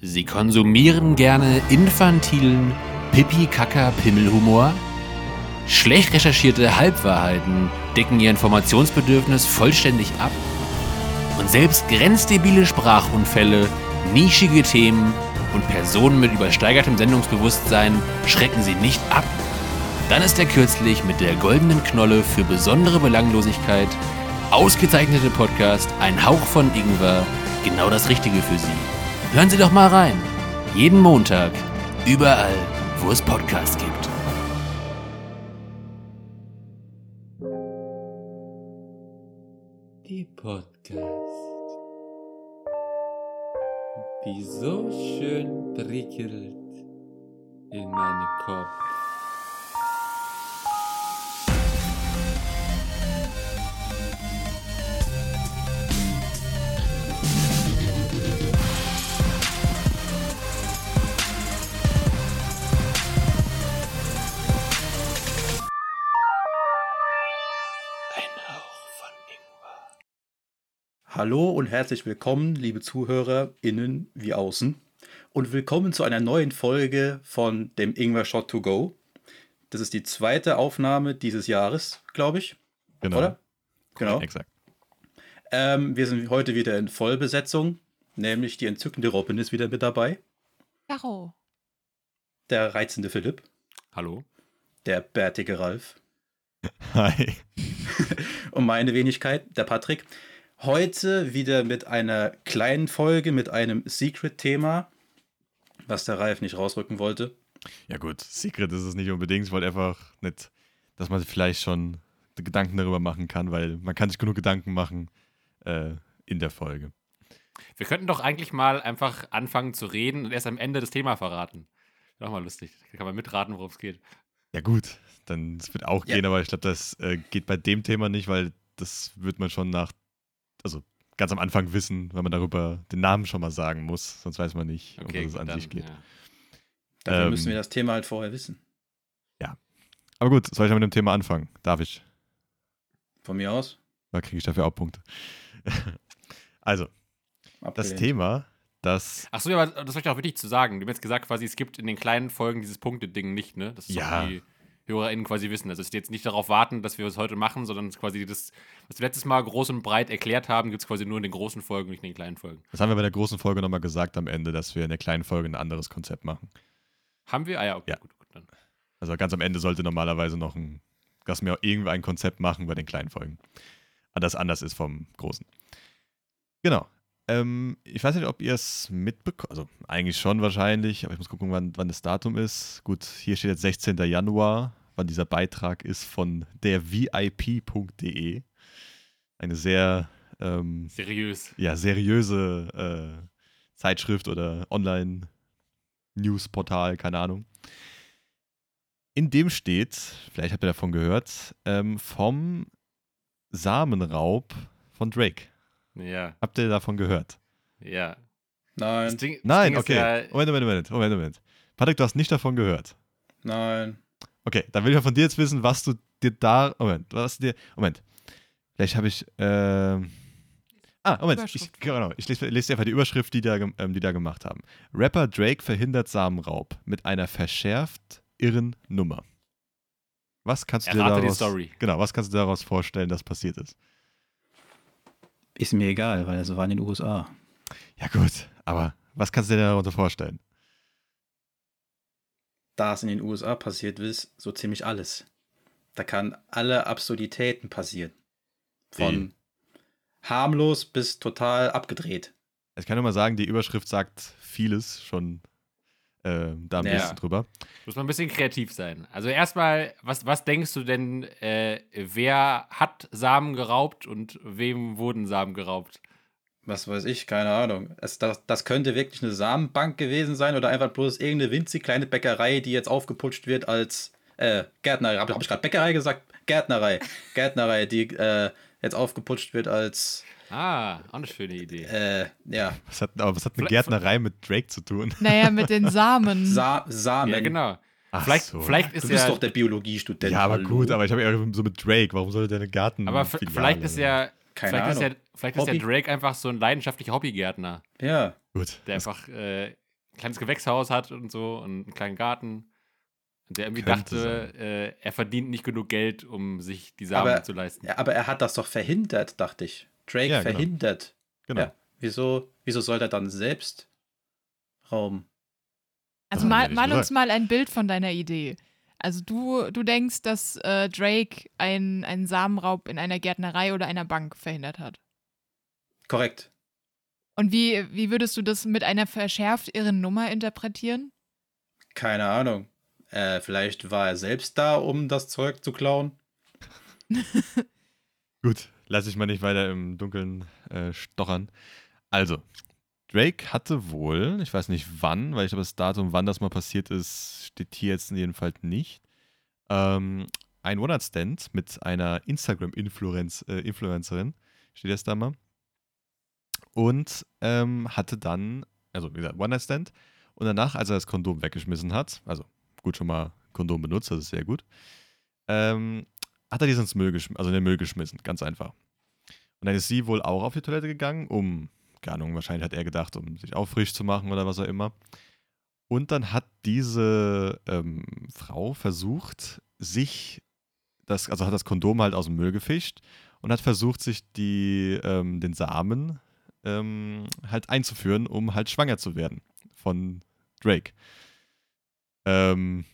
Sie konsumieren gerne infantilen Pipi-Kaka-Pimmelhumor? Schlecht recherchierte Halbwahrheiten decken ihr Informationsbedürfnis vollständig ab? Und selbst grenzdebile Sprachunfälle, nischige Themen und Personen mit übersteigertem Sendungsbewusstsein schrecken sie nicht ab? Dann ist der kürzlich mit der goldenen Knolle für besondere Belanglosigkeit ausgezeichnete Podcast Ein Hauch von Ingwer genau das Richtige für Sie. Hören Sie doch mal rein. Jeden Montag, überall, wo es Podcasts gibt. Die Podcast, die so schön prickelt in meinen Kopf. Hallo und herzlich willkommen, liebe Zuhörer innen wie außen. Und willkommen zu einer neuen Folge von dem Ingwer Shot to Go. Das ist die zweite Aufnahme dieses Jahres, glaube ich. Genau. Oder? Genau. Exakt. Ähm, wir sind heute wieder in Vollbesetzung, nämlich die entzückende Robin ist wieder mit dabei, Caro. der reizende Philipp, Hallo? der bärtige Ralf Hi. und meine Wenigkeit, der Patrick. Heute wieder mit einer kleinen Folge, mit einem Secret-Thema, was der Ralf nicht rausrücken wollte. Ja gut, Secret ist es nicht unbedingt. Ich wollte einfach nicht, dass man sich vielleicht schon Gedanken darüber machen kann, weil man kann sich genug Gedanken machen äh, in der Folge. Wir könnten doch eigentlich mal einfach anfangen zu reden und erst am Ende das Thema verraten. Doch mal lustig. Da kann man mitraten, worum es geht. Ja gut, dann das wird auch Ja. gehen, aber ich glaube, das äh, geht bei dem Thema nicht, weil das wird man schon nach, also ganz am Anfang wissen, weil man darüber den Namen schon mal sagen muss, sonst weiß man nicht, um was es an dann, sich geht. ja. Dafür Ähm, müssen wir das Thema halt vorher wissen. Aber gut, soll ich mal mit dem Thema anfangen? Darf ich? Von mir aus. Da kriege ich dafür auch Punkte. also, das Abgelehnt. Thema, das Ach so, ja, aber das war ich auch wichtig zu sagen. Du hast jetzt gesagt, quasi, es gibt in den kleinen Folgen dieses Punkte-Ding nicht, ne? Das ist Ja. auch die HörerInnen quasi wissen. Also, es ist jetzt nicht darauf warten, dass wir es heute machen, sondern quasi das, was wir letztes Mal groß und breit erklärt haben, gibt es quasi nur in den großen Folgen, nicht in den kleinen Folgen. Das haben wir bei der großen Folge nochmal gesagt am Ende, dass wir in der kleinen Folge ein anderes Konzept machen. Haben wir? Ah ja, okay, Ja. gut, gut. Dann. Also ganz am Ende sollte normalerweise noch ein, dass wir irgendwie ein Konzept machen bei den kleinen Folgen. Aber das anders ist vom großen. Genau. Ähm, ich weiß nicht, ob ihr es mitbekommt. Also eigentlich schon wahrscheinlich, aber ich muss gucken, wann, wann das Datum ist. Gut, hier steht jetzt 16. Januar, wann dieser Beitrag ist von der VIP.de. Eine sehr ähm, Seriös. ja, seriöse äh, Zeitschrift oder Online-News-Portal, keine Ahnung. In dem steht, vielleicht habt ihr davon gehört, ähm, vom Samenraub von Drake. Ja, Habt ihr davon gehört? ja. Nein, Das Ding, das Nein, Ding okay. Ja, Moment, Moment, Moment, Moment, Moment. Patrick, du hast nicht davon gehört. nein. Okay, dann will ich von dir jetzt wissen, was du dir da. Moment, was dir. Moment. Vielleicht habe ich. Ähm, ah, Moment. Ich, genau, ich lese, lese dir einfach die Überschrift, die da, ähm, die da gemacht haben. Rapper Drake verhindert Samenraub mit einer verschärft irren Nummer. Was kannst du dir Errate die daraus, Story. Genau, was kannst du dir daraus vorstellen, dass passiert ist? Ist mir egal, weil es war in den USA. Ja, gut, aber was kannst du dir darunter vorstellen? Da es in den USA passiert ist, so ziemlich alles. Da kann alle Absurditäten passieren. Von harmlos bis total abgedreht. Ich kann nur mal sagen, die Überschrift sagt vieles schon äh, da ein Ja. bisschen drüber. muss man ein bisschen kreativ sein. Also erstmal, was, was denkst du denn, äh, wer hat Samen geraubt und wem wurden Samen geraubt? Was weiß ich, keine Ahnung. Es, das, das könnte wirklich eine Samenbank gewesen sein oder einfach bloß irgendeine winzig kleine Bäckerei, die jetzt aufgeputscht wird als äh, Gärtnerei. Habe hab ich gerade Bäckerei gesagt? Gärtnerei. Gärtnerei, die äh, jetzt aufgeputscht wird als Ah, auch eine schöne Idee. äh, ja, Was hat, aber was hat eine Gärtnerei mit Drake zu tun? Naja, mit den Samen. Sa Samen. ja, genau. Ach vielleicht, so. vielleicht Du ist bist ja. doch der Biologiestudent. Ja, aber hallo? gut, aber ich habe eher so mit Drake. Warum sollte der eine Garten? aber vielleicht ist ja. Keine vielleicht ist ja, Vielleicht ist ja Hobby? Drake einfach so ein leidenschaftlicher Hobbygärtner, Ja, Gut. der einfach äh, kleines Gewächshaus hat und so und einen kleinen Garten. Und der irgendwie dachte, äh, er verdient nicht genug Geld, um sich die Samen Aber- zu leisten. Ja, aber er hat das doch verhindert, dachte ich. Drake Ja, genau. verhindert. Genau. Ja. Wieso, wieso soll er dann selbst Raum? Also mal, mal uns mal ein Bild von deiner Idee. Also du, du denkst, dass äh, Drake ein- einen Samenraub in einer Gärtnerei oder einer Bank verhindert hat. Korrekt. Und wie, wie würdest du das mit einer verschärft irren Nummer interpretieren? Keine Ahnung. Äh, vielleicht war er selbst da, um das Zeug zu klauen. Gut, lass ich mal nicht weiter im Dunkeln äh, stochern. Also, Drake hatte wohl, ich weiß nicht wann, weil ich glaube, das Datum, wann das mal passiert ist, steht hier jetzt jedenfalls nicht, ähm, ein One-Night-Stand mit einer Instagram-Influencerin, äh, Influencerin, steht jetzt da mal, und ähm, hatte dann, also wie gesagt, One-Night-Stand, und danach, als er das Kondom weggeschmissen hat, also gut schon mal Kondom benutzt, das ist sehr gut, ähm, hat er dies ins Müll geschmissen, also in den Müll geschmissen, ganz einfach. Und dann ist sie wohl auch auf die Toilette gegangen, um, keine Ahnung, wahrscheinlich hat er gedacht, um sich auch frisch zu machen oder was auch immer. Und dann hat diese ähm, Frau versucht, sich das, also hat das Kondom halt aus dem Müll gefischt und hat versucht, sich die, ähm, den Samen ähm, halt einzuführen, um halt schwanger zu werden von Drake. Ähm,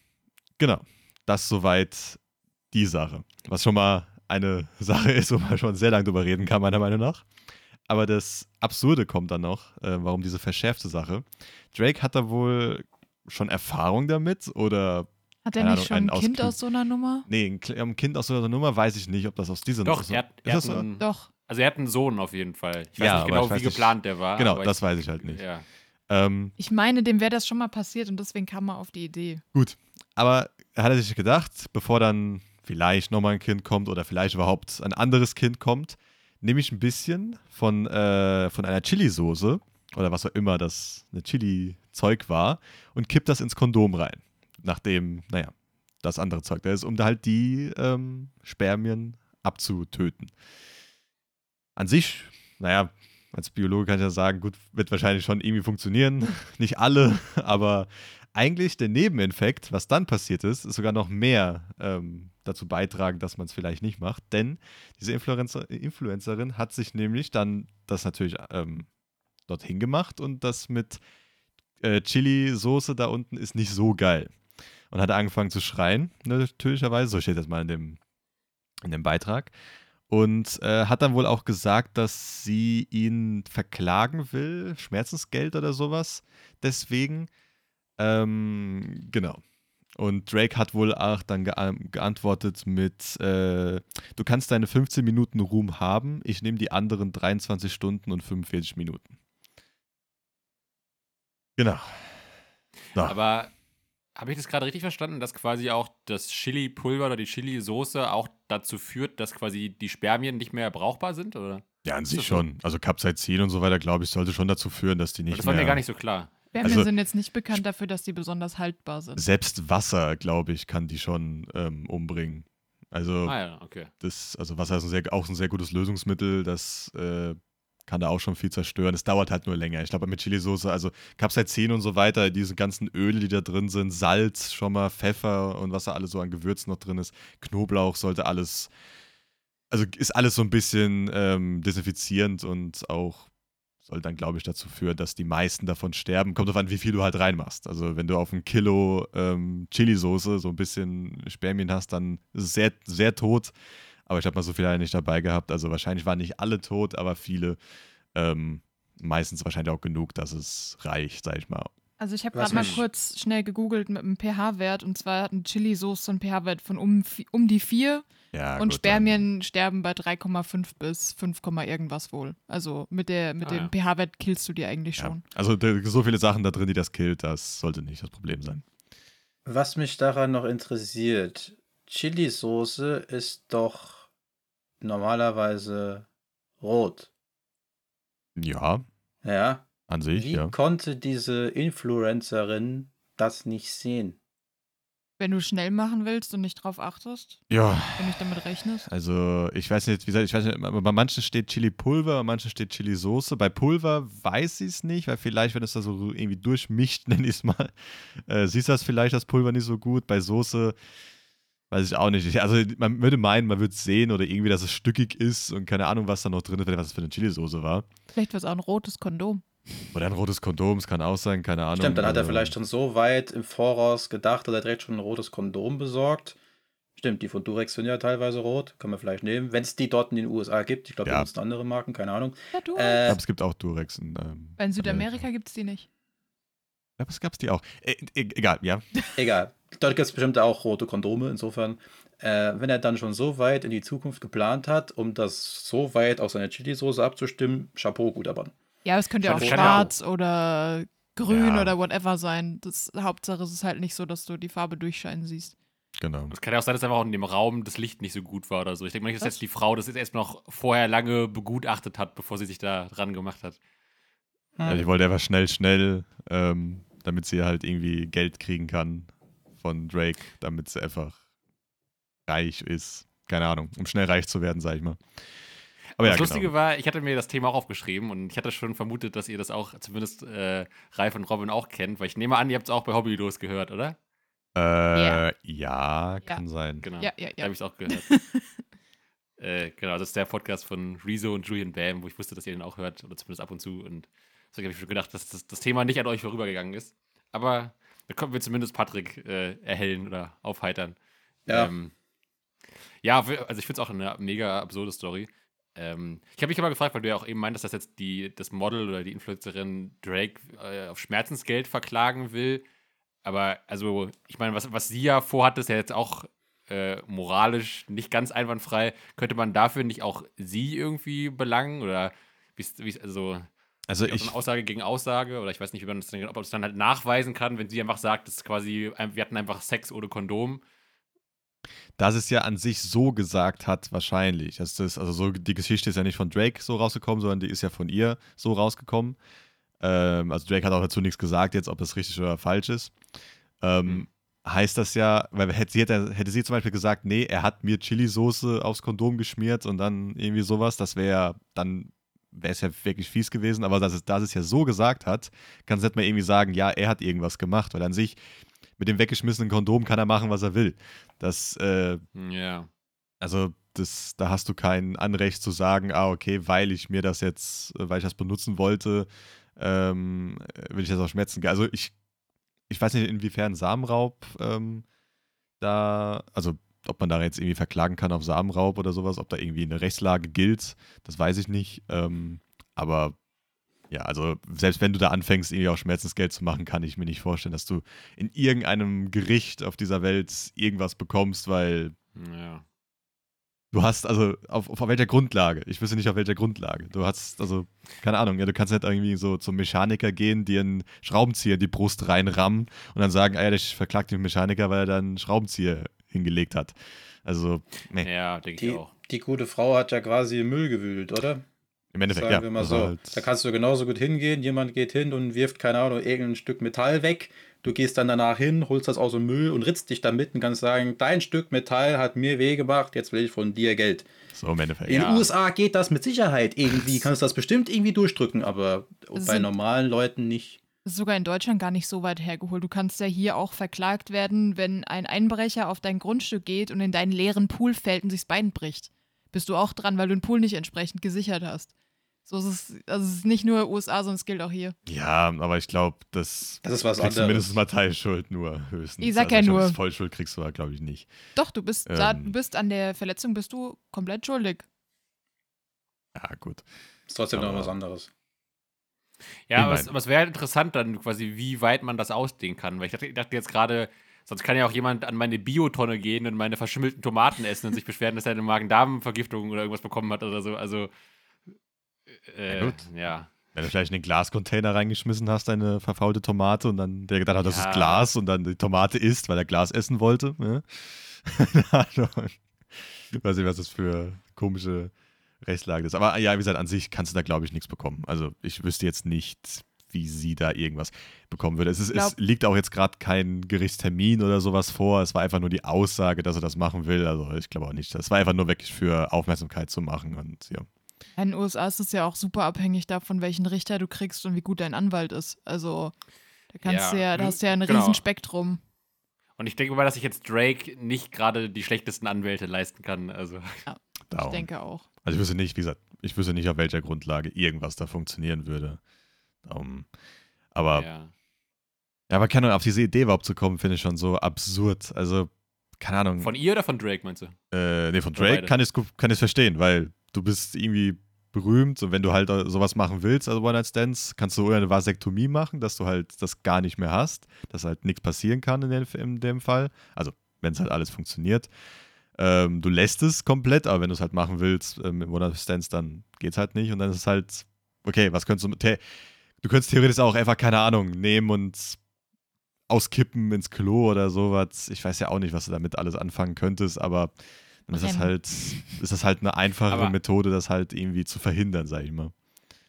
genau. Das soweit die Sache. Was schon mal eine Sache ist, wo man schon sehr lange drüber reden kann, meiner Meinung nach. Aber das Absurde kommt dann noch, äh, warum diese verschärfte Sache. Drake hat da wohl schon Erfahrung damit oder. Hat er nicht Ahnung, schon ein Kind aus- aus so einer Nummer? Nee, ein, Kind aus so einer Nummer weiß ich nicht, ob das aus dieser Doch, aus- er hat, Ist er hat so? einen, Doch. Also er hat einen Sohn auf jeden Fall. Ich weiß Ja, nicht genau, ich weiß wie nicht- geplant der war. Genau, aber das weiß ich halt nicht. Ja. Ähm, Ich meine, dem wäre das schon mal passiert und deswegen kam er auf die Idee. Gut, aber hat er sich gedacht, bevor dann vielleicht nochmal ein Kind kommt oder vielleicht überhaupt ein anderes Kind kommt, nehme ich ein bisschen von, äh, von einer Chili-Soße oder was auch immer das eine Chili-Zeug war und kipp das ins Kondom rein. Nachdem, naja, das andere Zeug da ist, um da halt die ähm, Spermien abzutöten. An sich, naja, als Biologe kann ich ja sagen, gut, wird wahrscheinlich schon irgendwie funktionieren. Nicht alle, aber eigentlich der Nebeneffekt, was dann passiert ist, ist sogar noch mehr ähm, dazu beitragen, dass man es vielleicht nicht macht. Denn diese Influencer, Influencerin hat sich nämlich dann das natürlich ähm, dorthin gemacht und das mit äh, Chili-Soße da unten ist nicht so geil. Und hat angefangen zu schreien, natürlicherweise, so steht das mal in dem, in dem Beitrag. Und äh, hat dann wohl auch gesagt, dass sie ihn verklagen will, Schmerzensgeld oder sowas. Deswegen, ähm, genau. Und Drake hat wohl auch dann gea- geantwortet mit, äh, du kannst deine 15 Minuten Ruhm haben, ich nehme die anderen 23 Stunden und 45 Minuten. Genau. So. Aber habe ich das gerade richtig verstanden, dass quasi auch das Chili-Pulver oder die Chili-Soße auch dazu führt, dass quasi die Spermien nicht mehr brauchbar sind? Oder? ja, an sich schon. Also Capsaicin und so weiter, glaube ich, sollte schon dazu führen, dass die nicht das war mehr... mir gar nicht so klar. Spermien Also- sind jetzt nicht bekannt dafür, dass die besonders haltbar sind. Selbst Wasser, glaube ich, kann die schon ähm, umbringen. Also Ah ja, okay. das, also Wasser ist ein sehr, auch ein sehr gutes Lösungsmittel, das äh, kann da auch schon viel zerstören. Es dauert halt nur länger. Ich glaube, mit Chilisauce, also Capsaicin und so weiter, diese ganzen Öle, die da drin sind, Salz schon mal, Pfeffer und was da alles so an Gewürzen noch drin ist, Knoblauch sollte alles, also ist alles so ein bisschen ähm, desinfizierend und auch soll dann, glaube ich, dazu führen, dass die meisten davon sterben. Kommt drauf an, wie viel du halt reinmachst. Also wenn du auf ein Kilo ähm, Chili-Soße so ein bisschen Spermien hast, dann ist es sehr, sehr tot. Aber ich habe mal so viele nicht dabei gehabt. Also wahrscheinlich waren nicht alle tot, aber viele. Ähm, meistens wahrscheinlich auch genug, dass es reicht, sag ich mal. Also ich habe gerade mal kurz schnell gegoogelt mit einem pH-Wert und zwar hat eine Chili-Sauce einen pH-Wert von um, um die 4 Ja, und gut, Spermien sterben bei 3,5 bis 5, irgendwas wohl. Also mit, der, mit Ah, dem ja. pH-Wert killst du die eigentlich dann, ja. schon. Also so viele Sachen da drin, die das killt, das sollte nicht das Problem sein. Was mich daran noch interessiert, Chili-Soße ist doch normalerweise rot. Ja, Ja. an sich, Wie ja. konnte diese Influencerin das nicht sehen? Wenn du schnell machen willst und nicht drauf achtest, Ja, wenn nicht damit rechnest. also ich weiß nicht, wie gesagt, ich weiß nicht, bei manchen steht Chili-Pulver, bei manchen steht Chili-Soße. Bei Pulver weiß ich es nicht, weil vielleicht, wenn es da so irgendwie durchmischt, nenne ich es mal, äh, siehst du das vielleicht, das Pulver nicht so gut. Bei Soße weiß ich auch nicht. Also man würde meinen, man würde es sehen oder irgendwie, dass es stückig ist und keine Ahnung, was da noch drin ist, was das für eine Chili-Soße war. Vielleicht war es auch ein rotes Kondom. Oder ein rotes Kondom, es kann auch sein, keine Ahnung. Stimmt, dann hat er Also, vielleicht schon so weit im Voraus gedacht, dass er direkt schon ein rotes Kondom besorgt. Stimmt, die von Durex sind ja teilweise rot, kann man vielleicht nehmen. Wenn es die dort in den USA gibt, ich glaube, die Ja. nutzen andere Marken, keine Ahnung. Ja, du. Ich Äh, glaube, es gibt auch Durex in, ähm, Weil in Südamerika gibt es die nicht. Ich glaube, es gab es die auch. E e egal, ja. egal, dort gibt es bestimmt auch rote Kondome, insofern. Äh, wenn er dann schon so weit in die Zukunft geplant hat, um das so weit auf seine Chili-Soße abzustimmen, Chapeau, guter Mann. Ja, aber es könnte ja auch ja schwarz oder grün Ja. oder whatever sein. Das, Hauptsache es ist halt nicht so, dass du die Farbe durchscheinen siehst. Genau. Es kann ja auch sein, dass einfach auch in dem Raum das Licht nicht so gut war oder so. Ich denke mal nicht, dass Was? jetzt die Frau das jetzt erst noch vorher lange begutachtet hat, bevor sie sich da dran gemacht hat. Hm. Ja, die wollte einfach schnell, schnell, ähm, damit sie halt irgendwie Geld kriegen kann von Drake, damit sie einfach reich ist. Keine Ahnung, um schnell reich zu werden, sag ich mal. Aber das ja, Lustige genau. war, ich hatte mir das Thema auch aufgeschrieben und ich hatte schon vermutet, dass ihr das auch, zumindest äh, Ralf und Robin auch kennt, weil ich nehme an, ihr habt es auch bei Hobbylos gehört, oder? Äh, ja, kann sein. Genau. Ja, ja, Da ja. habe ich es auch gehört. äh, genau, das ist der Podcast von Rezo und Julian Bam, wo ich wusste, dass ihr den auch hört, oder zumindest ab und zu. Und deswegen habe ich schon gedacht, dass das, das Thema nicht an euch vorübergegangen ist. Aber da konnten wir zumindest Patrick äh, erhellen oder aufheitern. Ja. Ähm, ja, also ich finde es auch eine mega absurde Story. Ähm, ich habe mich aber gefragt, weil du ja auch eben meintest, dass jetzt die, das Model oder die Influencerin Drake äh, auf Schmerzensgeld verklagen will. Aber also, ich meine, was, was sie ja vorhat, ist ja jetzt auch äh, moralisch nicht ganz einwandfrei. Könnte man dafür nicht auch sie irgendwie belangen? Oder wie ist, wie ist also Also ich, Aussage gegen Aussage? Oder ich weiß nicht, wie man das dann, ob man das dann halt nachweisen kann, wenn sie einfach sagt, das ist quasi, wir hatten einfach Sex ohne Kondom. dass es ja an sich so gesagt hat, wahrscheinlich. Das, also so, die Geschichte ist ja nicht von Drake so rausgekommen, sondern die ist ja von ihr so rausgekommen. Ähm, also Drake hat auch dazu nichts gesagt, jetzt, ob das richtig oder falsch ist. Ähm, Mhm. Heißt das ja, weil hätte sie, hätte, hätte sie zum Beispiel gesagt, nee, er hat mir Chili-Soße aufs Kondom geschmiert und dann irgendwie sowas, das wäre dann wäre es ja wirklich fies gewesen, aber dass es, dass es ja so gesagt hat, kann es nicht mal irgendwie sagen, ja, er hat irgendwas gemacht, weil an sich mit dem weggeschmissenen Kondom kann er machen, was er will. Das, äh, Ja. also das, da hast du kein Anrecht zu sagen, ah, okay, weil ich mir das jetzt, weil ich das benutzen wollte, ähm, will ich das auch schmerzen. Also ich, ich weiß nicht, inwiefern Samenraub ähm, da, also ob man da jetzt irgendwie verklagen kann auf Samenraub oder sowas, ob da irgendwie eine Rechtslage gilt, das weiß ich nicht. Ähm, aber ja, also selbst wenn du da anfängst, irgendwie auch Schmerzensgeld zu machen, kann ich mir nicht vorstellen, dass du in irgendeinem Gericht auf dieser Welt irgendwas bekommst, weil Ja. Du hast, also, auf, auf welcher Grundlage? Ich wüsste nicht, auf welcher Grundlage. Du hast, also, keine Ahnung, ja, du kannst nicht irgendwie so zum Mechaniker gehen, dir einen Schraubenzieher in die Brust reinrammen und dann sagen, ah ja, ich verklagt den Mechaniker, weil er da einen Schraubenzieher hingelegt hat. Also, nee, Ja, denke ich Die, auch. die gute Frau hat ja quasi im Müll gewühlt, oder? im Endeffekt, Sagen ja. wir mal also so. halt- Da kannst du genauso gut hingehen, jemand geht hin und wirft, keine Ahnung, irgendein Stück Metall weg. Du gehst dann danach hin, holst das aus dem Müll und ritzt dich damit und kannst sagen, dein Stück Metall hat mir weh gemacht, jetzt will ich von dir Geld. so im Endeffekt. In Ja. den USA geht das mit Sicherheit irgendwie, kannst du das bestimmt irgendwie durchdrücken, aber bei Sind- normalen Leuten nicht. Das ist sogar in Deutschland gar nicht so weit hergeholt. Du kannst ja hier auch verklagt werden, wenn ein Einbrecher auf dein Grundstück geht und in deinen leeren Pool fällt und sich das Bein bricht. Bist du auch dran, weil du den Pool nicht entsprechend gesichert hast. So ist es, also es ist nicht nur USA, sondern es gilt auch hier. Ja, aber ich glaube, das, Das ist was kriegst du anderes. mindestens mal Teilschuld nur höchstens. Ich sag ja also nur. glaub, Vollschuld kriegst du da, glaube ich, nicht. Doch, du bist, da, Ähm. du bist an der Verletzung bist du komplett schuldig. Ja, gut. Ist trotzdem noch Aber- was anderes. Ja, aber es, mein- aber es wäre interessant dann quasi, wie weit man das ausdehnen kann. Weil ich dachte, ich dachte jetzt gerade, sonst kann ja auch jemand an meine Biotonne gehen und meine verschimmelten Tomaten essen und sich beschweren, dass er eine Magen-Darm-Vergiftung oder irgendwas bekommen hat oder so. Also, äh, Ja, gut. ja. Wenn du vielleicht in den Glascontainer reingeschmissen hast, eine verfaulte Tomate und dann der gedacht hat, das Ja. ist Glas und dann die Tomate isst, weil er Glas essen wollte. Ne? Ich weiß nicht, was das für komische Rechtslage ist. Aber ja, wie gesagt, an sich kannst du da, glaube ich, nichts bekommen. Also ich wüsste jetzt nicht, wie sie da irgendwas bekommen würde. Es, ist, Glaub- es liegt auch jetzt gerade kein Gerichtstermin oder sowas vor. Es war einfach nur die Aussage, dass er das machen will. Also ich glaube auch nicht. Das war einfach nur wirklich für Aufmerksamkeit zu machen. Und ja. In den USA ist es ja auch super abhängig davon, welchen Richter du kriegst und wie gut dein Anwalt ist. Also da kannst Ja, du ja, da du- hast du ja ein genau. Riesenspektrum. Und ich denke mal, dass sich jetzt Drake nicht gerade die schlechtesten Anwälte leisten kann. Also, Ich Darum. denke auch. Also ich wüsste nicht, wie gesagt, ich wüsste nicht, auf welcher Grundlage irgendwas da funktionieren würde. Darum. Aber ja. Ja, aber keine Ahnung, auf diese Idee überhaupt zu kommen, finde ich schon so absurd. Also, keine Ahnung. Von ihr oder von Drake, meinst du? äh, nee, von Drake kann ich es verstehen, weil du bist irgendwie berühmt und wenn du halt sowas machen willst, also One-Night-Stands, kannst du eine Vasektomie machen, dass du halt das gar nicht mehr hast, dass halt nichts passieren kann in dem, in dem Fall. Also, wenn es halt alles funktioniert. Ähm, du lässt es komplett, aber wenn du es halt machen willst ähm, mit One-Night-Stands, dann geht's halt nicht und dann ist es halt, okay, was könntest du du könntest theoretisch auch einfach, keine Ahnung, nehmen und auskippen ins Klo oder sowas. Ich weiß ja auch nicht, was du damit alles anfangen könntest, aber dann ist das halt, ist das halt eine einfachere Aber- Methode, das halt irgendwie zu verhindern, sag ich mal.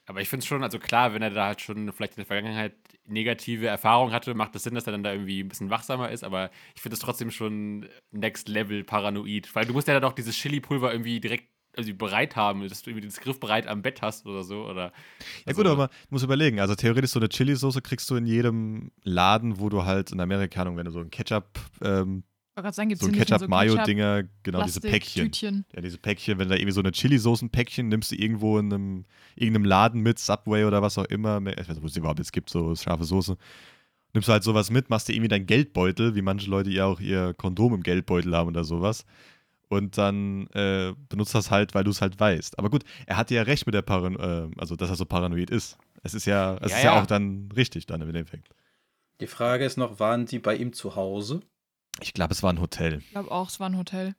Aber ich finde es schon, also klar, wenn er da halt schon vielleicht in der Vergangenheit negative Erfahrungen hatte, macht es Sinn, dass er dann da irgendwie ein bisschen wachsamer ist, aber ich finde es trotzdem schon next level paranoid. Weil du musst ja dann auch dieses Chili-Pulver irgendwie direkt also bereit haben, dass du irgendwie das Griff bereit am Bett hast oder so. Oder, Ja also, gut, aber du musst überlegen, also theoretisch so eine Chili-Soße kriegst du in jedem Laden, wo du halt in Amerika, wenn du so ein Ketchup, ähm, sagen, so ein Ketchup-Mayo-Dinger, genau diese Päckchen. Tütchen. Ja, diese Päckchen, wenn da irgendwie so eine Chili-Soßen-Päckchen nimmst du irgendwo in einem irgendeinem Laden mit, Subway oder was auch immer, ich weiß nicht, wo es die überhaupt jetzt gibt, so scharfe Soße. Nimmst du halt sowas mit, machst dir irgendwie deinen Geldbeutel, wie manche Leute ja auch ihr Kondom im Geldbeutel haben oder sowas. Und dann äh, benutzt das halt, weil du es halt weißt. Aber gut, er hatte ja recht mit der Paran äh, also dass er so paranoid ist. Es ist ja, es Ja, ist ja ja. auch dann richtig dann im Endeffekt. Die Frage ist noch, waren die bei ihm zu Hause? Ich glaube, es war ein Hotel. Ich glaube auch, es war ein Hotel.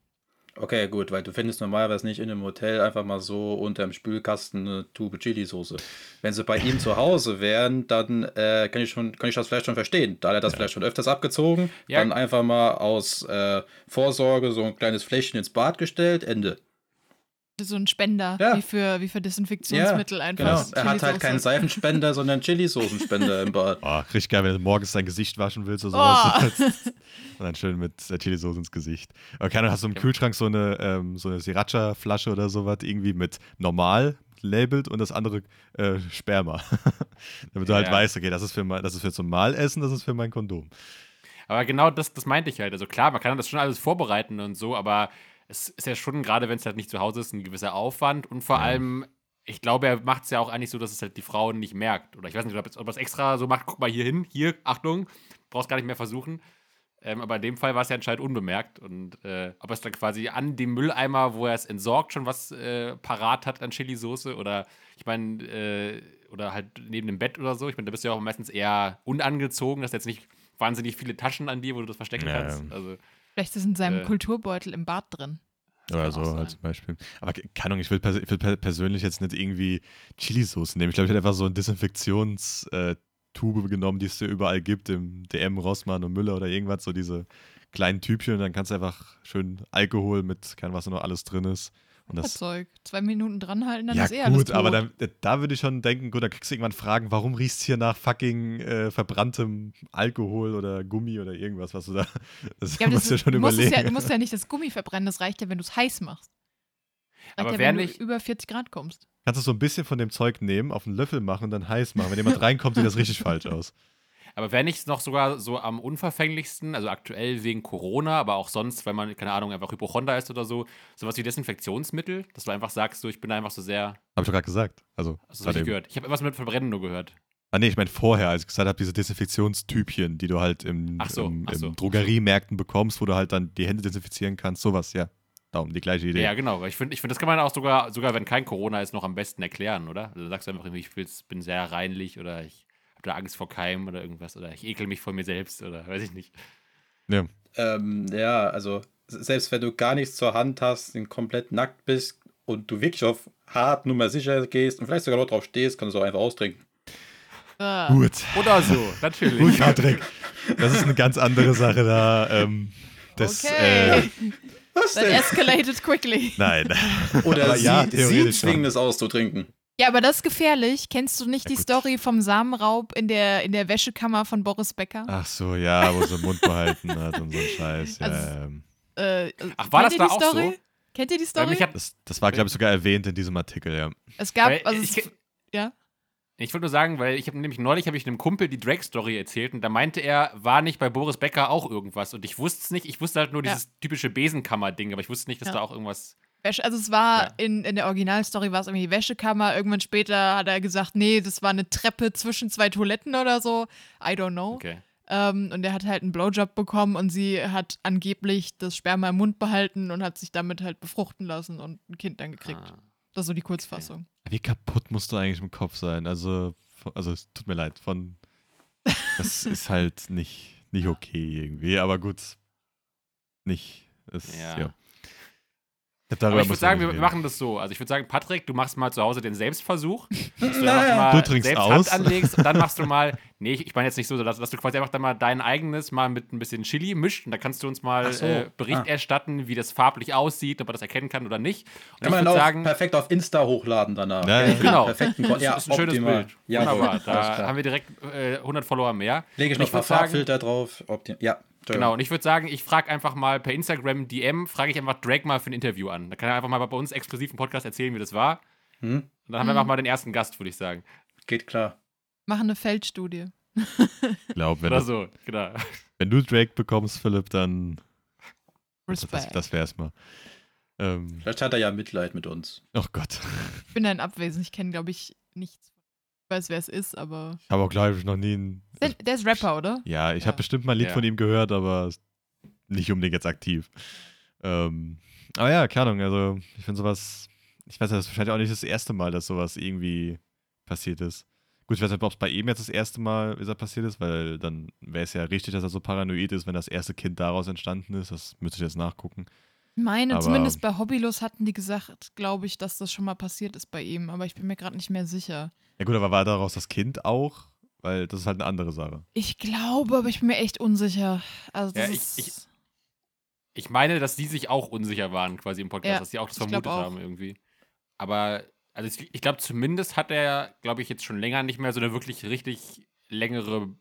Okay, gut, weil du findest normalerweise nicht in einem Hotel einfach mal so unterm Spülkasten eine Tube Chili-Soße. Wenn sie bei ihm zu Hause wären, dann äh, kann, ich schon, kann ich das vielleicht schon verstehen. Da hat er das vielleicht schon öfters abgezogen, Ja. dann einfach mal aus äh, Vorsorge so ein kleines Fläschchen ins Bad gestellt, Ende. So ein Spender, Ja. wie, für, wie für Desinfektionsmittel einfach. Genau, er hat halt keinen Seifenspender, sondern Chili-Soßenspender im Bad. Oh, richtig geil, wenn du morgens dein Gesicht waschen willst oder Oh. sowas. Und dann schön mit der Chili-Soße ins Gesicht. Aber keine Ahnung, hast du im Kühlschrank so eine, ähm, so eine Sriracha-Flasche oder sowas irgendwie mit normal labelt und das andere äh, Sperma. Damit du halt Ja. weißt, okay, das ist für mein, das ist für zum Malessen, das ist für mein Kondom. Aber genau das, das meinte ich halt. Also klar, man kann das schon alles vorbereiten und so, aber es ist ja schon, gerade wenn es halt nicht zu Hause ist, ein gewisser Aufwand und vor Ja. allem, ich glaube, er macht es ja auch eigentlich so, dass es halt die Frau nicht merkt. Oder ich weiß nicht, ob er es extra so macht, guck mal hier hin, hier, Achtung, brauchst gar nicht mehr versuchen. Ähm, aber in dem Fall war es ja anscheinend unbemerkt. Und äh, ob er es dann quasi an dem Mülleimer, wo er es entsorgt, schon was äh, parat hat an Chili-Soße oder ich meine, äh, oder halt neben dem Bett oder so. Ich meine, da bist du ja auch meistens eher unangezogen, dass jetzt nicht wahnsinnig viele Taschen an dir, wo du das verstecken Ja, kannst. Also, Vielleicht ist es in seinem Äh. Kulturbeutel im Bad drin. Oder so halt zum Beispiel. Aber ke- keine Ahnung, ich will, pers ich will per persönlich jetzt nicht irgendwie Chili-Soße nehmen. Ich glaube, ich hätte einfach so ein Desinfektionstube genommen, die es dir überall gibt, im DM, Rossmann und Müller oder irgendwas, so diese kleinen Tübchen und dann kannst du einfach schön Alkohol mit, keine was noch alles drin ist. Und das, Zeug. Zwei Minuten dranhalten, dann ja ist eh alles gut, tot. aber dann, da würde ich schon denken, gut, da kriegst du irgendwann Fragen, warum riechst du hier nach fucking äh, verbranntem Alkohol oder Gummi oder irgendwas, was du da, das ja, musst das, du schon du, musst es überlegen. ja, du musst ja nicht das Gummi verbrennen, das reicht ja, wenn du es heiß machst. Reicht Aber ja, wenn nicht- du über 40 Grad kommst. Kannst du so ein bisschen von dem Zeug nehmen, auf einen Löffel machen und dann heiß machen. Wenn jemand reinkommt, sieht das richtig falsch aus. Aber wäre nicht noch sogar so am unverfänglichsten, also aktuell wegen Corona, aber auch sonst, weil man, keine Ahnung, einfach Hypochonder ist oder so, sowas wie Desinfektionsmittel, dass du einfach sagst, so, ich bin einfach so sehr, Hab ich doch gerade gesagt. Also, bei richtig dem- gehört. Ich habe irgendwas mit Verbrennen nur gehört. Ah, nee, ich meine vorher, als ich gesagt habe, diese Desinfektionstypchen, die du halt im, so, im, ach so. im Drogeriemärkten bekommst, wo du halt dann die Hände desinfizieren kannst, sowas, ja. Darum, die gleiche Idee. Ja, genau. Ich finde, ich find, das kann man auch sogar, sogar wenn kein Corona ist, noch am besten erklären, oder? Also sagst du einfach irgendwie, ich bin sehr reinlich oder ich habe da Angst vor Keim oder irgendwas oder ich ekel mich vor mir selbst oder weiß ich nicht. Ähm, ja, also selbst wenn du gar nichts zur Hand hast, und komplett nackt bist und du wirklich auf hart Nummer sicher gehst und vielleicht sogar noch drauf stehst, kannst du auch einfach austrinken. Ah, Gut. Oder so, Gut, natürlich. Patrick. Das ist eine ganz andere Sache da. Ähm, das, okay. äh, Was That escalated quickly. nein. Oder sie, ja, sie zwingen schon. es auszutrinken. Ja, aber das ist gefährlich. Kennst du nicht Ja, die gut. Story vom Samenraub in der, in der Wäschekammer von Boris Becker? Ach so, ja, wo sie den Mund behalten hat und so ein Scheiß. Ja, Also- ähm, Äh, Ach, war das da die auch Story? so? Kennt ihr die Story? hat, das, das war, glaube ich, sogar erwähnt in diesem Artikel, ja. es gab, weil also ich, es, ja? ich wollte nur sagen, weil ich habe nämlich neulich habe ich einem Kumpel die Drake-Story erzählt und da meinte er, war nicht bei Boris Becker auch irgendwas und ich wusste es nicht. Ich wusste halt nur Ja. dieses typische Besenkammer-Ding, aber ich wusste nicht, dass Ja. da auch irgendwas. Wäsche, also es war Ja. in, in der Originalstory war es irgendwie die Wäschekammer. Irgendwann später hat er gesagt, nee, das war eine Treppe zwischen zwei Toiletten oder so. I don't know. Okay. Ähm, und er hat halt einen Blowjob bekommen und sie hat angeblich das Sperma im Mund behalten und hat sich damit halt befruchten lassen und ein Kind dann gekriegt. Ah. Das ist so die Kurzfassung. Wie kaputt musst du eigentlich im Kopf sein? Also, also es tut mir leid, von. Das ist halt nicht, nicht okay irgendwie, aber gut. Nicht. Ist, ja. Ja. Ich Aber ich würde sagen, wir reden. machen das so. Also ich würde sagen, Patrick, du machst mal zu Hause den Selbstversuch. Dass du Naja. einfach mal Du trinkst selbst aus. Hand anlegst und dann machst du mal, nee, ich meine jetzt nicht so, dass, dass du quasi einfach dann mal dein eigenes mal mit ein bisschen Chili mischt und da kannst du uns mal so. äh, Bericht Ah. erstatten, wie das farblich aussieht, ob man das erkennen kann oder nicht. Und Kann ich man würde auch sagen, perfekt auf Insta hochladen danach. Ja, ja. Genau. Perfekten das ja, ist ein schönes optimal. Bild. Jawohl, Wunderbar, da haben wir direkt äh, 100 Follower mehr. Lege ich Und noch ein paar Farbfilter drauf. Optim ja, Genau, und ich würde sagen, ich frage einfach mal per Instagram DM, frage ich einfach Drake mal für ein Interview an. Da kann er einfach mal bei uns exklusiv im Podcast erzählen, wie das war. Hm, Und dann haben wir Mhm. einfach mal den ersten Gast, würde ich sagen. geht klar. Machen eine Feldstudie. Ich glaube, wenn, Oder du- so, genau. wenn du Drake bekommst, Philipp, dann. Das, Respekt. das wär's mal. Ähm, Vielleicht hat er ja Mitleid mit uns. oh Gott. Ich bin ein Abwesen. Ich kenne, glaube ich, nichts. Ich weiß, wer es ist, aber. Ich habe auch, glaube ich, noch nie ein. Der, der ist Rapper, oder? Ja, ich Ja. habe bestimmt mal ein Lied Ja. von ihm gehört, aber nicht unbedingt jetzt aktiv. Ähm, aber ja, keine Ahnung, also ich finde sowas, ich weiß ja, das ist wahrscheinlich auch nicht das erste Mal, dass sowas irgendwie passiert ist. Gut, ich weiß nicht, ob es bei ihm jetzt das erste Mal ist, er passiert ist, weil dann wäre es ja richtig, dass er so paranoid ist, wenn das erste Kind daraus entstanden ist. Das müsste ich jetzt nachgucken. Ich meine, Aber- zumindest bei Hobbylos hatten die gesagt, glaube ich, dass das schon mal passiert ist bei ihm, aber ich bin mir gerade nicht mehr sicher. Ja gut, aber war daraus das Kind auch? Weil das ist halt eine andere Sache. Ich glaube, aber ich bin mir echt unsicher. Also das Ja, ich- ist, ich- Ich meine, dass die sich auch unsicher waren, quasi im Podcast, Ja, dass die auch das vermutet auch. haben irgendwie. Aber, also ich, ich glaube, zumindest hat er, glaube ich, jetzt schon länger nicht mehr so eine wirklich richtig längere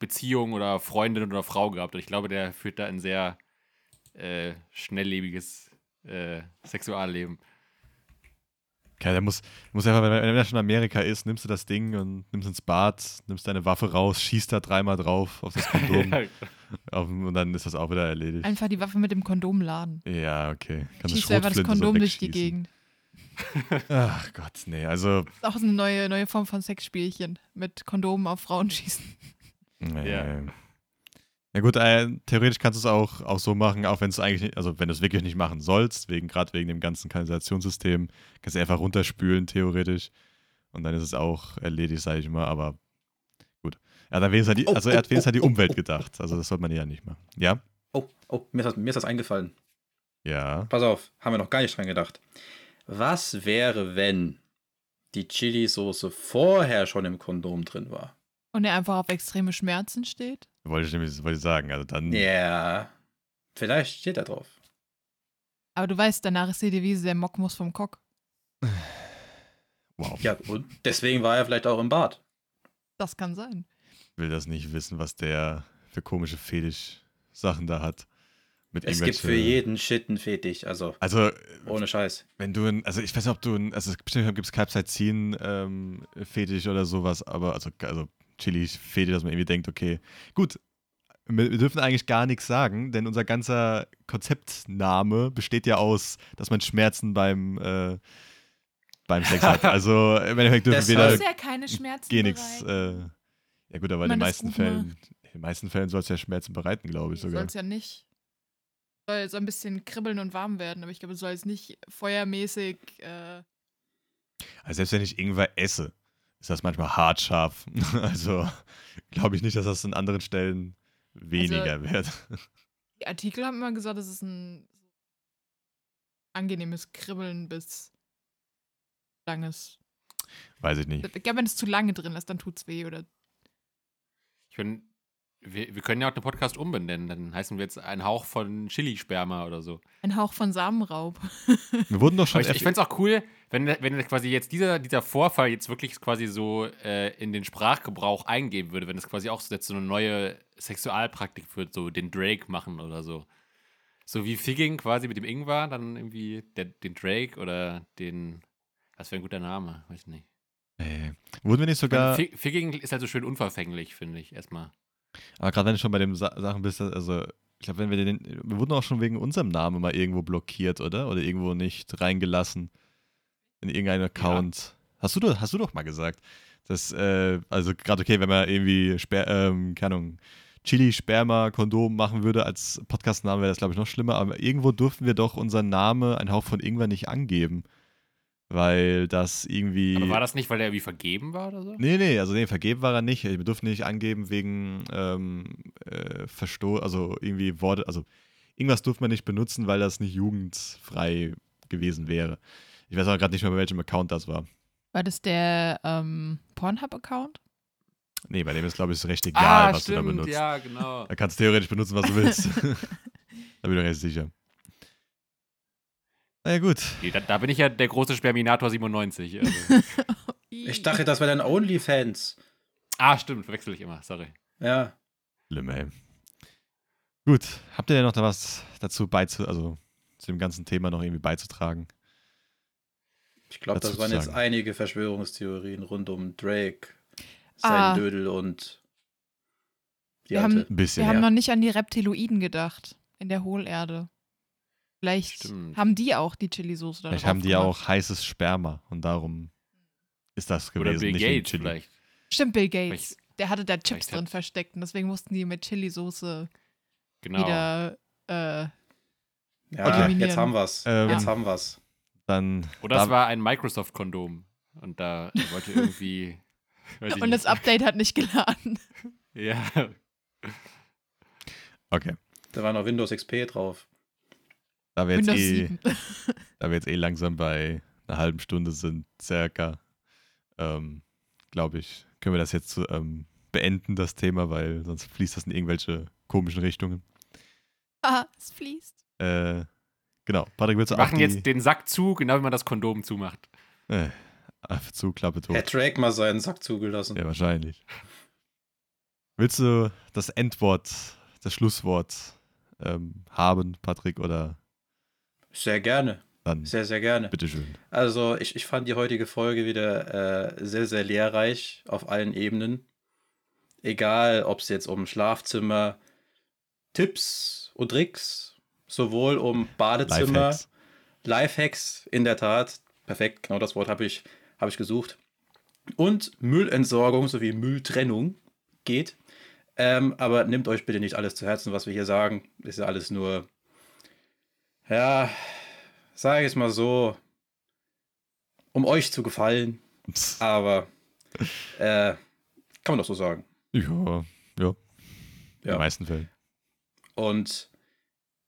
Beziehung oder Freundin oder Frau gehabt. Und ich glaube, der führt da ein sehr äh, schnelllebiges äh, Sexualleben. Okay, der muss, muss einfach, wenn er, wenn er schon in Amerika ist, nimmst du das Ding und nimmst ins Bad, nimmst deine Waffe raus, schießt da dreimal drauf auf das Kondom auf, und dann ist das auch wieder erledigt. einfach die Waffe mit dem Kondom laden. Ja, okay. Kann Schießt einfach das Kondom durch die. Gegend. Ach Gott, nee, also. Das ist auch eine neue, neue Form von Sexspielchen. Mit Kondomen auf Frauen schießen. Nee. Ja. Ja gut, äh, theoretisch kannst du es auch, auch so machen, auch wenn es eigentlich nicht, also wenn du es wirklich nicht machen sollst, wegen gerade wegen dem ganzen Kanalisationssystem, kannst du einfach runterspülen, theoretisch. Und dann ist es auch erledigt, sage ich mal, aber gut. Er hat wenigstens an die, Oh, also er hat oh, wenigstens an die oh, Umwelt gedacht. Also das sollte man ja nicht machen. Ja? Oh, oh, mir ist, das, mir ist das eingefallen. Ja. Pass auf, haben wir noch gar nicht dran gedacht. Was wäre, wenn die Chili-Soße vorher schon im Kondom drin war? Und er einfach auf extreme Schmerzen steht. Wollte ich nämlich wollte ich sagen. Also dann. Ja, vielleicht steht da drauf. Aber du weißt, danach ist die Devise, der Mock muss vom Kock. Wow. Ja, und deswegen war er vielleicht auch im Bad. Das kann sein. Ich will das nicht wissen, was der für komische Fetisch-Sachen da hat. Mit Es gibt für jeden Shit einen Fetisch, also Also, ohne Scheiß. wenn du ein, also ich weiß nicht, ob du ein, also es gibt bestimmt gibt es Capsaicin ähm, Fetisch oder sowas, aber also, also Chili Fetisch, dass man irgendwie denkt, okay, gut, wir wir dürfen eigentlich gar nichts sagen, denn unser ganzer Konzeptname besteht ja aus, dass man Schmerzen beim äh, beim Sex hat. Also im Endeffekt dürfen wir Deshalb- da ist ja keine Schmerzen geh nichts. Äh, ja gut, aber in den das meisten Fällen, in den meisten Fällen soll es ja Schmerzen bereiten, glaube ich Soll sogar. es ja nicht. Soll so ein bisschen kribbeln und warm werden, aber ich glaube, es soll jetzt nicht feuermäßig. Äh, Also selbst wenn ich Ingwer esse, ist das manchmal hart scharf. Also glaube ich nicht, dass das an anderen Stellen weniger wird. die Artikel haben immer gesagt, es ist ein angenehmes Kribbeln bis langes. Weiß ich nicht. Ich glaube, wenn es zu lange drin ist, dann tut's weh oder. Ich bin, Wir, wir können ja auch den Podcast umbenennen. Dann heißen wir jetzt ein Hauch von Chili-Sperma oder so. Ein Hauch von Samenraub. Wir wurden doch schon. Aber ich ich fände es auch cool, wenn, wenn quasi jetzt dieser, dieser Vorfall jetzt wirklich quasi so äh, in den Sprachgebrauch eingehen würde, wenn es quasi auch so jetzt so eine neue Sexualpraktik wird, so den Drake machen oder so. So wie Figging quasi mit dem Ingwer, dann irgendwie der, den Drake oder den. Was wäre ein guter Name? Weiß ich nicht. äh, wurden wir nicht sogar. Fi- Figging ist halt so schön unverfänglich, finde ich, erstmal. Aber gerade wenn du schon bei den Sa Sachen bist, also ich glaube, wenn wir den. Wir wurden auch schon wegen unserem Namen mal irgendwo blockiert, oder? Oder irgendwo nicht reingelassen. In irgendeinen Account. Hast, du, doch- hast du doch mal gesagt. dass, äh, also gerade okay, wenn man irgendwie, Sper ähm, keine Ahnung, Chili, Sperma, Kondom machen würde als Podcastname, wäre das, glaube ich, noch schlimmer. Aber irgendwo durften wir doch unseren Namen, ein Hauch von irgendwann nicht angeben. Weil das irgendwie. Aber war das nicht, weil der irgendwie vergeben war oder so? Nee, nee, also nee, vergeben war er nicht. Wir durften nicht angeben wegen ähm, äh, Verstoß, also irgendwie Worte, also irgendwas durfte man nicht benutzen, weil das nicht jugendfrei gewesen wäre. Ich weiß aber gerade nicht mehr, bei welchem Account das war. War das der ähm, Pornhub-Account? Nee, bei dem ist, glaube ich, recht egal, ah, was stimmt, du da benutzt. ja, genau. Da kannst du theoretisch benutzen, was du willst. da bin ich recht sicher. Na ja, gut. Nee, da, da bin ich ja der große Sperminator 97. Also. Ich dachte, das wäre dann OnlyFans. ah, stimmt, verwechsel ich immer, sorry. Ja. Schlimm, ey. Gut, habt ihr denn noch da was dazu beizu, also zu dem ganzen Thema noch irgendwie beizutragen? Ich glaube, das waren jetzt einige Verschwörungstheorien rund um Drake, Ah. sein Dödel und die Wir alte. haben- Ein bisschen, Wir haben ja. noch nicht an die Reptiloiden gedacht. In der Hohlerde. Vielleicht Stimmt. haben die auch die Chili-Soße da Vielleicht haben die ja gemacht. auch heißes Sperma und darum ist das gewesen. Oder Bill nicht Gates Chili. vielleicht. Stimmt, Bill Gates. Vielleicht- Der hatte da Chips drin hat- versteckt und deswegen mussten die mit Chili-Soße Genau. wieder. Äh, Ja, Okay. jetzt haben wir's. Ähm, jetzt haben wir's. Dann Oder da- es war ein Microsoft-Kondom. Und da wollte irgendwie. weiß ich und das. Update hat nicht geladen. Ja. okay. Da war noch Windows XP drauf. Da wir jetzt eh, 7. da wir jetzt eh langsam bei einer halben Stunde sind, circa, ähm, glaube ich, können wir das jetzt ähm, beenden, das Thema, weil sonst fließt das in irgendwelche komischen Richtungen. ah, es fließt. Äh, genau. Patrick, willst du Wir machen die, jetzt den Sack zu, genau wie man das Kondom zumacht. äh, einfach zu, Klappe tot. Hat Drake mal seinen Sack zugelassen. Ja, wahrscheinlich. Willst du das Endwort, das Schlusswort ähm, haben, Patrick, oder Sehr gerne. dann Sehr, sehr gerne. bitteschön. Also, ich, ich fand die heutige Folge wieder äh, sehr, sehr lehrreich auf allen Ebenen. Egal, ob es jetzt um Schlafzimmer, Tipps und Tricks, sowohl um Badezimmer, Lifehacks. Lifehacks, in der Tat. Perfekt, genau das Wort habe ich, hab ich gesucht. Und Müllentsorgung sowie Mülltrennung geht. Ähm, aber nehmt euch bitte nicht alles zu Herzen, was wir hier sagen. Ist ja alles nur, ja, sage ich es mal so, um euch zu gefallen. Aber äh, kann man doch so sagen. Ja, ja. In Ja. den meisten Fällen. Und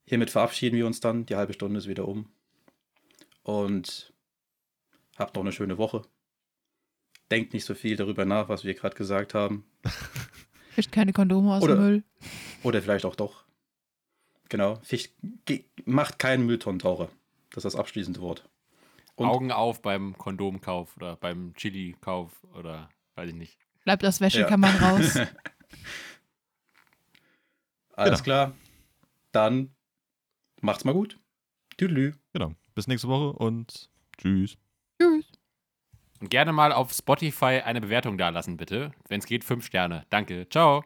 hiermit verabschieden wir uns dann. Die halbe Stunde ist wieder um. Und habt noch eine schöne Ge Denkt nicht so viel darüber nach, was wir gerade gesagt haben. Fischt keine Kondome aus Oder- dem Müll. Oder vielleicht auch doch. Genau. Fisch, ge- macht keinen Mülltonnentaucher. Das ist das abschließende Wort. Und- Augen auf beim Kondomkauf oder beim Chili-Kauf oder weiß ich nicht. Bleibt aus Ja. Wäschekammern raus. Alles Genau. klar. Dann macht's mal gut. Tüdelü. Genau. Bis nächste Woche und tschüss. Tschüss. Und gerne mal auf Spotify eine Bewertung dalassen, bitte. Wenn es geht, fünf Sterne. Danke. Ciao.